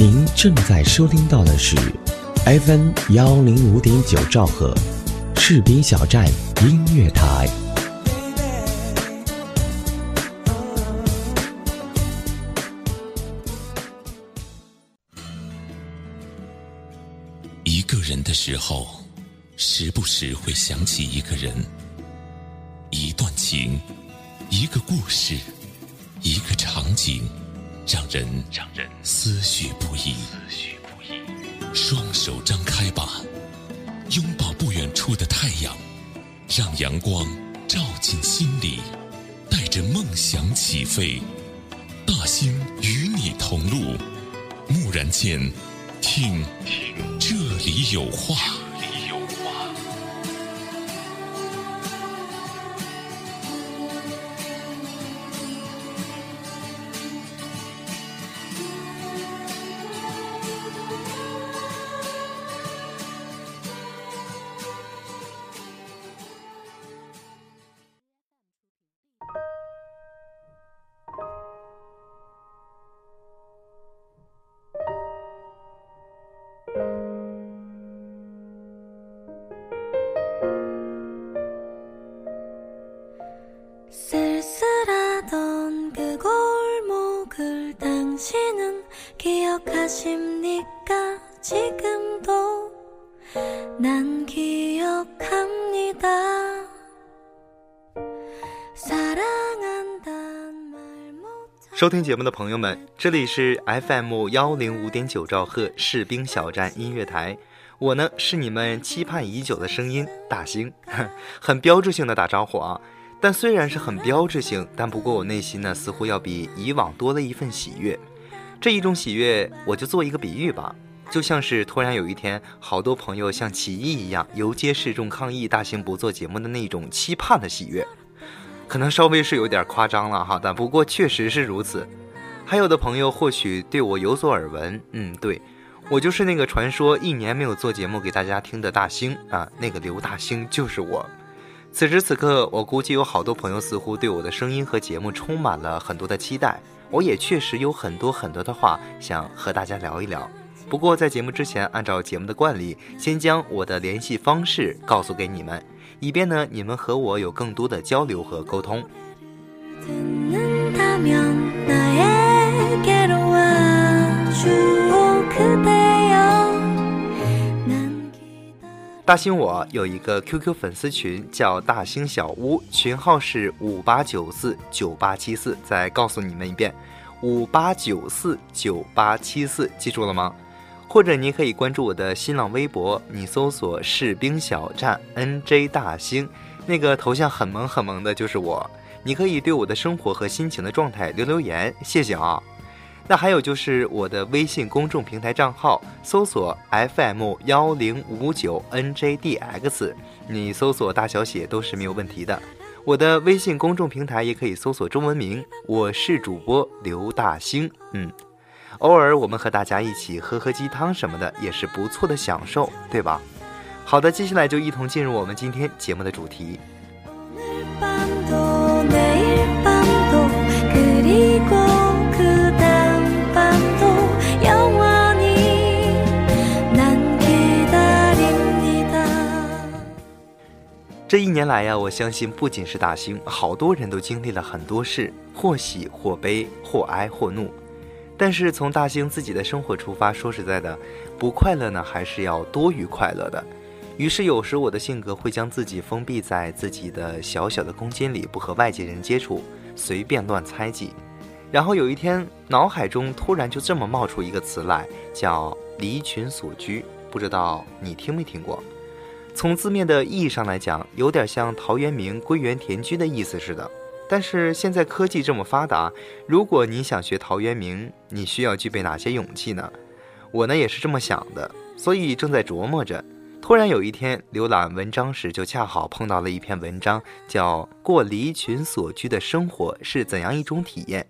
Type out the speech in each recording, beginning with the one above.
您正在收听到的是 FM 幺零五点九兆赫，士兵小站音乐台。一个人的时候，时不时会想起一个人，一段情，一个故事，一个场景，让人让人思绪不已。思绪不已。双手张开吧，拥抱不远处的太阳，让阳光照进心里，带着梦想起飞。大兴与你同路，蓦然间，听听这里有话。收听节目的朋友们，这里是 FM 幺零五点九兆赫士兵小站音乐台，我呢是你们期盼已久的声音大兴，很标志性的打招呼啊。但虽然是很标志性，但不过我内心呢似乎要比以往多了一份喜悦。这一种喜悦，我就做一个比喻吧，就像是突然有一天，好多朋友像起义一样游街示众抗议大兴不做节目的那种期盼的喜悦。可能稍微是有点夸张了哈，但不过确实是如此。还有的朋友或许对我有所耳闻，嗯，对我就是那个传说一年没有做节目给大家听的大兴啊，那个刘大兴就是我。此时此刻，我估计有好多朋友似乎对我的声音和节目充满了很多的期待，我也确实有很多很多的话想和大家聊一聊。不过在节目之前按照节目的惯例先将我的联系方式告诉给你们以便呢你们和我有更多的交流和沟通。大兴我有一个 qq 粉丝群叫大兴小屋群号是五八九四九八七四再告诉你们一遍五八九四九八七四记住了吗？或者你可以关注我的新浪微博，你搜索“士兵小站 NJ 大兴”，那个头像很萌很萌的，就是我。你可以对我的生活和心情的状态留留言，谢谢啊。那还有就是我的微信公众平台账号，搜索 FM 幺零五九 NJDX，你搜索大小写都是没有问题的。我的微信公众平台也可以搜索中文名，我是主播刘大兴。嗯，偶尔我们和大家一起喝喝鸡汤什么的，也是不错的享受，对吧？好的，接下来就一同进入我们今天节目的主题。这一年来呀，我相信不仅是大兴，好多人都经历了很多事，或喜或悲，或哀或怒。但是从大兴自己的生活出发，说实在的，不快乐呢，还是要多于快乐的。于是有时我的性格会将自己封闭在自己的小小的空间里，不和外界人接触，随便乱猜忌。然后有一天，脑海中突然就这么冒出一个词来，叫“离群所居”，不知道你听没听过？从字面的意义上来讲，有点像陶渊明归园田居的意思似的。但是现在科技这么发达，如果你想学陶渊明，你需要具备哪些勇气呢？我呢也是这么想的，所以正在琢磨着。突然有一天浏览文章时，就恰好碰到了一篇文章，叫《过离群所居的生活是怎样一种体验》。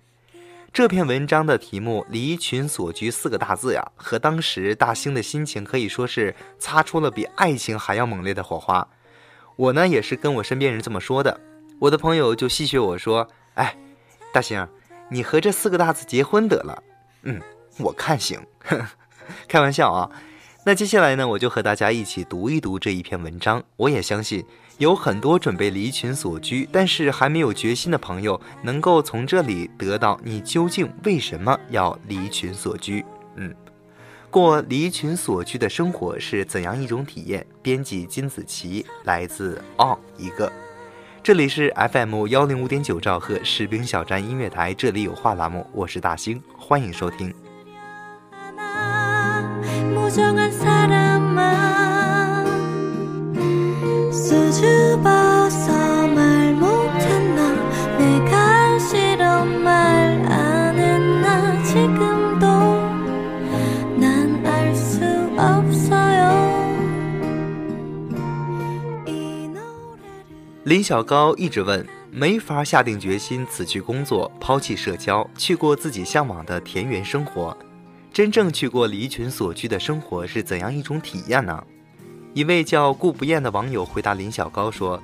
这篇文章的题目“离群所居”四个大字呀，和当时大兴的心情可以说是擦出了比爱情还要猛烈的火花。我呢也是跟我身边人这么说的，我的朋友就戏谑我说：“哎，大兴，你和这四个大字结婚得了。”嗯，我看行。开玩笑啊。那接下来呢，我就和大家一起读一读这一篇文章。我也相信有很多准备离群所居，但是还没有决心的朋友，能够从这里得到你究竟为什么要离群所居。嗯，过离群所居的生活是怎样一种体验？编辑金子琪，来自 On 一个。这里是 FM 幺零五点九兆赫士兵小站音乐台，这里有话栏目，我是大兴，欢迎收听。林小高一直问，没法下定决心辞去工作，抛弃社交，去过自己向往的田园生活。真正去过离群所居的生活是怎样一种体验呢？一位叫顾不厌的网友回答林小高说：“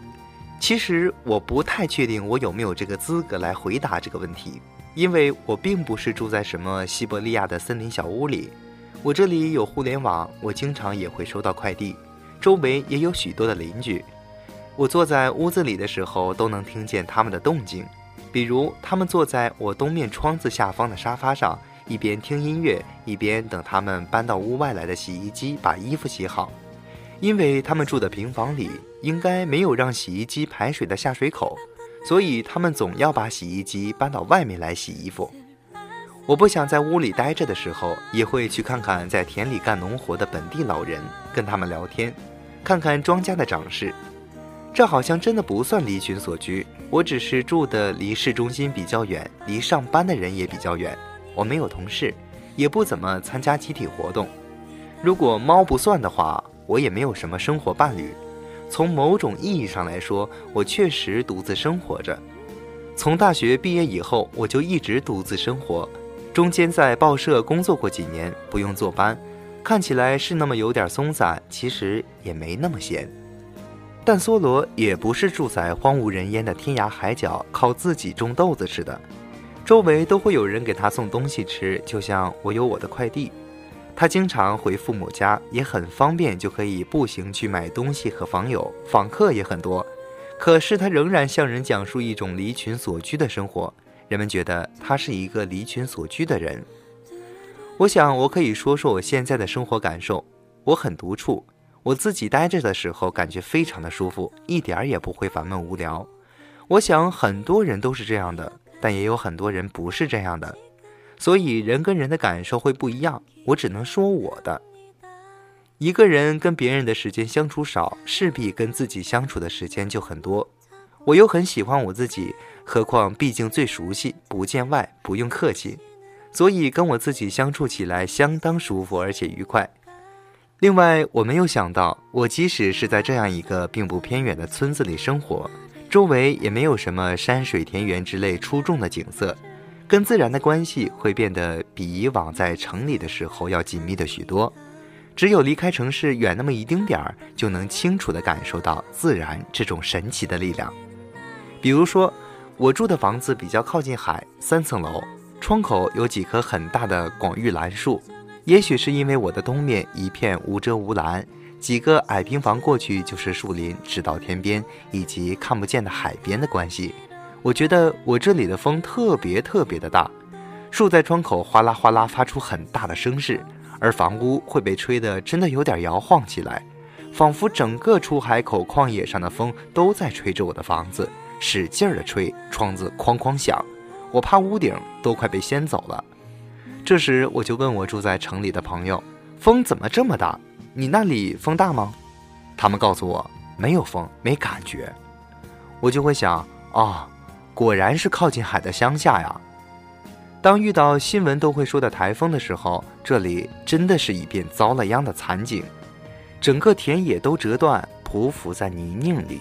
其实我不太确定我有没有这个资格来回答这个问题，因为我并不是住在什么西伯利亚的森林小屋里。我这里有互联网，我经常也会收到快递，周围也有许多的邻居。我坐在屋子里的时候，都能听见他们的动静，比如他们坐在我东面窗子下方的沙发上。”一边听音乐，一边等他们搬到屋外来的洗衣机把衣服洗好，因为他们住的平房里应该没有让洗衣机排水的下水口，所以他们总要把洗衣机搬到外面来洗衣服。我不想在屋里待着的时候，也会去看看在田里干农活的本地老人，跟他们聊天，看看庄稼的长势。这好像真的不算离群所居，我只是住的离市中心比较远，离上班的人也比较远。我没有同事，也不怎么参加集体活动。如果猫不算的话，我也没有什么生活伴侣。从某种意义上来说，我确实独自生活着。从大学毕业以后，我就一直独自生活。中间在报社工作过几年，不用坐班，看起来是那么有点松散，其实也没那么闲。但梭罗也不是住在荒无人烟的天涯海角，靠自己种豆子吃的。周围都会有人给他送东西吃，就像我有我的快递。他经常回父母家，也很方便，就可以步行去买东西和访友，访客也很多。可是他仍然向人讲述一种离群所居的生活，人们觉得他是一个离群所居的人。我想，我可以说说我现在的生活感受。我很独处，我自己待着的时候，感觉非常的舒服，一点儿也不会烦闷无聊。我想很多人都是这样的。但也有很多人不是这样的，所以人跟人的感受会不一样。我只能说我的。一个人跟别人的时间相处少，势必跟自己相处的时间就很多。我又很喜欢我自己，何况毕竟最熟悉，不见外，不用客气，所以跟我自己相处起来相当舒服而且愉快。另外，我没有想到，我即使是在这样一个并不偏远的村子里生活。周围也没有什么山水田园之类出众的景色，跟自然的关系会变得比以往在城里的时候要紧密的许多。只有离开城市远那么一丁点儿，就能清楚地感受到自然这种神奇的力量。比如说，我住的房子比较靠近海，三层楼，窗口有几棵很大的广玉兰树。也许是因为我的东面一片无遮无拦。几个矮平房过去就是树林，直到天边，以及看不见的海边的关系。我觉得我这里的风特别特别的大，树在窗口哗啦哗啦发出很大的声势，而房屋会被吹得真的有点摇晃起来，仿佛整个出海口旷野上的风都在吹着我的房子，使劲儿的吹，窗子哐哐响，我怕屋顶都快被掀走了。这时我就问我住在城里的朋友，风怎么这么大？你那里风大吗？他们告诉我没有风，没感觉。我就会想，哦，果然是靠近海的乡下呀。当遇到新闻都会说的台风的时候，这里真的是一片遭了殃的惨景，整个田野都折断，匍匐在泥泞里。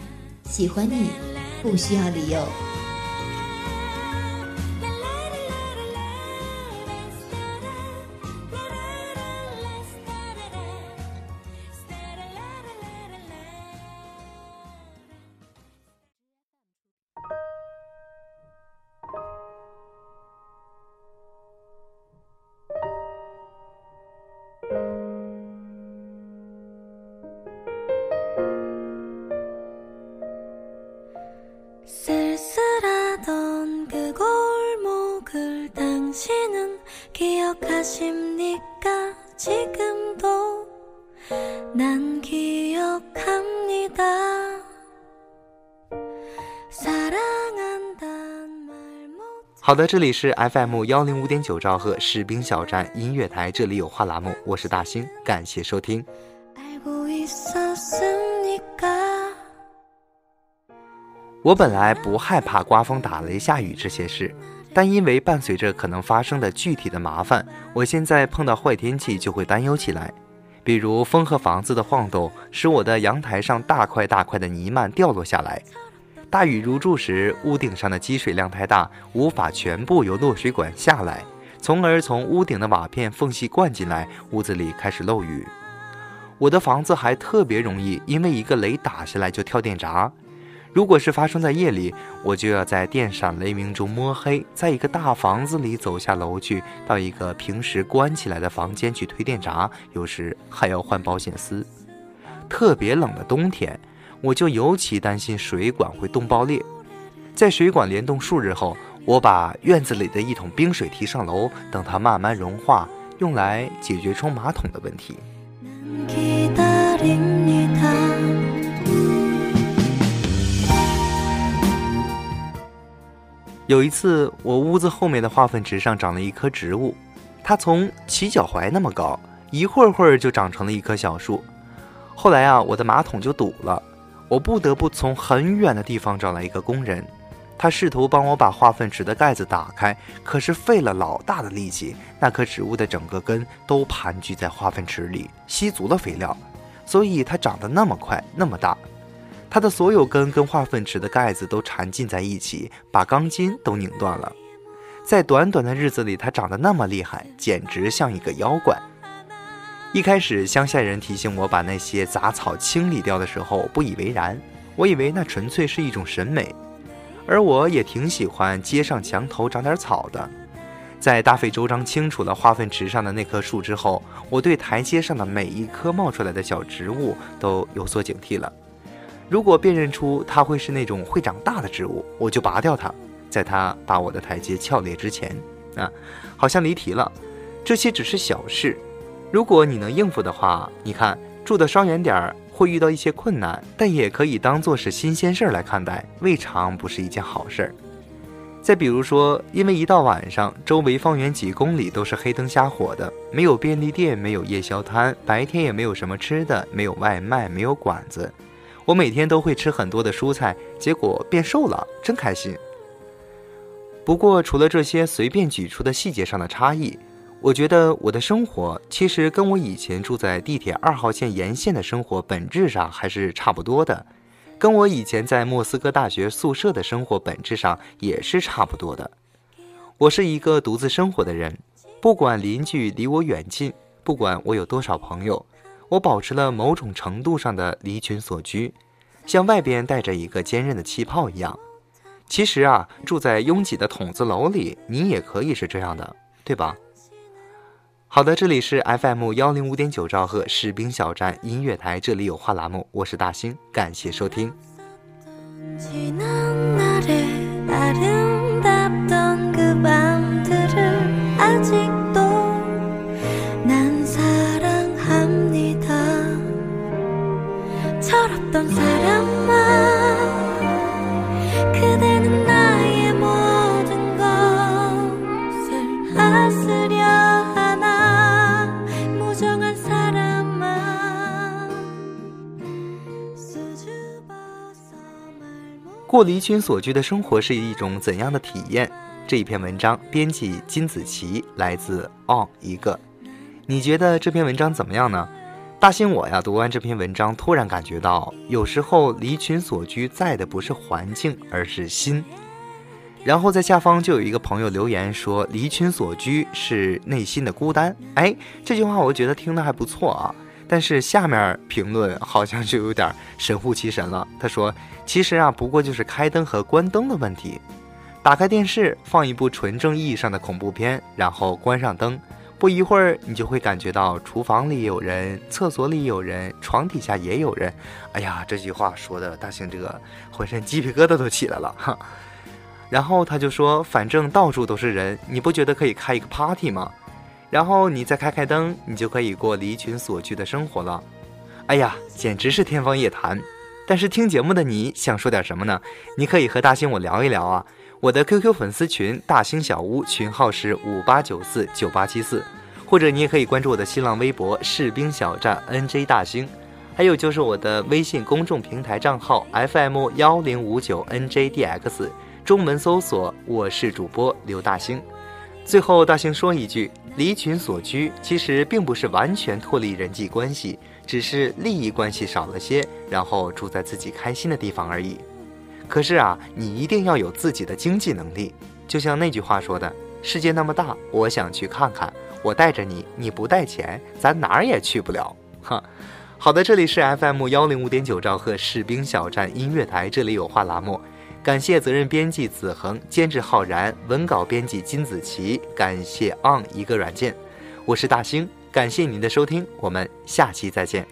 喜欢你不需要理由。好的，这里是 FM 幺零五点九兆赫士兵小站音乐台，这里有话栏目，我是大兴，感谢收听。我本来不害怕刮风打雷下雨这些事，但因为伴随着可能发生的具体的麻烦，我现在碰到坏天气就会担忧起来。比如风和房子的晃动，使我的阳台上大块大块的泥漫掉落下来；大雨如注时，屋顶上的积水量太大，无法全部由落水管下来，从而从屋顶的瓦片缝隙灌进来，屋子里开始漏雨。我的房子还特别容易因为一个雷打下来就跳电闸。如果是发生在夜里，我就要在电闪雷鸣中摸黑，在一个大房子里走下楼去，到一个平时关起来的房间去推电闸，有时还要换保险丝。特别冷的冬天，我就尤其担心水管会冻爆裂。在水管连冻数日后，我把院子里的一桶冰水提上楼，等它慢慢融化，用来解决冲马桶的问题。有一次，我屋子后面的化粪池上长了一棵植物，它从齐脚踝那么高，一会儿会儿就长成了一棵小树。后来啊，我的马桶就堵了，我不得不从很远的地方找来一个工人，他试图帮我把化粪池的盖子打开，可是费了老大的力气，那棵植物的整个根都盘踞在化粪池里，吸足了肥料，所以它长得那么快，那么大。它的所有根跟化粪池的盖子都缠进在一起，把钢筋都拧断了。在短短的日子里，它长得那么厉害，简直像一个妖怪。一开始，乡下人提醒我把那些杂草清理掉的时候，不以为然。我以为那纯粹是一种审美，而我也挺喜欢街上墙头长点草的。在大费周章清除了化粪池上的那棵树之后，我对台阶上的每一棵冒出来的小植物都有所警惕了。如果辨认出它会是那种会长大的植物，我就拔掉它，在它把我的台阶撬裂之前。啊，好像离题了，这些只是小事。如果你能应付的话，你看住的稍远点儿会遇到一些困难，但也可以当做是新鲜事儿来看待，未尝不是一件好事儿。再比如说，因为一到晚上，周围方圆几公里都是黑灯瞎火的，没有便利店，没有夜宵摊，白天也没有什么吃的，没有外卖，没有馆子。我每天都会吃很多的蔬菜，结果变瘦了，真开心。不过，除了这些随便举出的细节上的差异，我觉得我的生活其实跟我以前住在地铁二号线沿线的生活本质上还是差不多的，跟我以前在莫斯科大学宿舍的生活本质上也是差不多的。我是一个独自生活的人，不管邻居离我远近，不管我有多少朋友。我保持了某种程度上的离群所居，像外边带着一个坚韧的气泡一样。其实啊，住在拥挤的筒子楼里，你也可以是这样的，对吧？好的，这里是 FM 幺零五点九兆赫士兵小站音乐台，这里有话栏目，我是大兴，感谢收听。离群所居的生活是一种怎样的体验？这一篇文章编辑金子琪，来自 on 一个。你觉得这篇文章怎么样呢？大兴我呀，读完这篇文章，突然感觉到，有时候离群所居在的不是环境，而是心。然后在下方就有一个朋友留言说：“离群所居是内心的孤单。”哎，这句话我觉得听的还不错啊。但是下面评论好像就有点神乎其神了。他说：“其实啊，不过就是开灯和关灯的问题。打开电视，放一部纯正意义上的恐怖片，然后关上灯，不一会儿你就会感觉到厨房里有人，厕所里有人，床底下也有人。哎呀，这句话说的大兴这个浑身鸡皮疙瘩都起来了哈。”然后他就说：“反正到处都是人，你不觉得可以开一个 party 吗？然后你再开开灯，你就可以过离群所居的生活了。”哎呀，简直是天方夜谭！但是听节目的你想说点什么呢？你可以和大兴我聊一聊啊。我的 QQ 粉丝群大兴小屋群号是五八九四九八七四，或者你也可以关注我的新浪微博士兵小站 NJ 大兴，还有就是我的微信公众平台账号 FM 幺零五九 NJDX。中文搜索，我是主播刘大兴。最后，大兴说一句：离群所居，其实并不是完全脱离人际关系，只是利益关系少了些，然后住在自己开心的地方而已。可是啊，你一定要有自己的经济能力。就像那句话说的：“世界那么大，我想去看看。我带着你，你不带钱，咱哪儿也去不了。”哈，好的，这里是 FM 幺零五点九兆赫士兵小站音乐台，这里有话栏目。感谢责任编辑子恒，监制浩然，文稿编辑金子琪。感谢 On 一个软件，我是大兴，感谢您的收听，我们下期再见。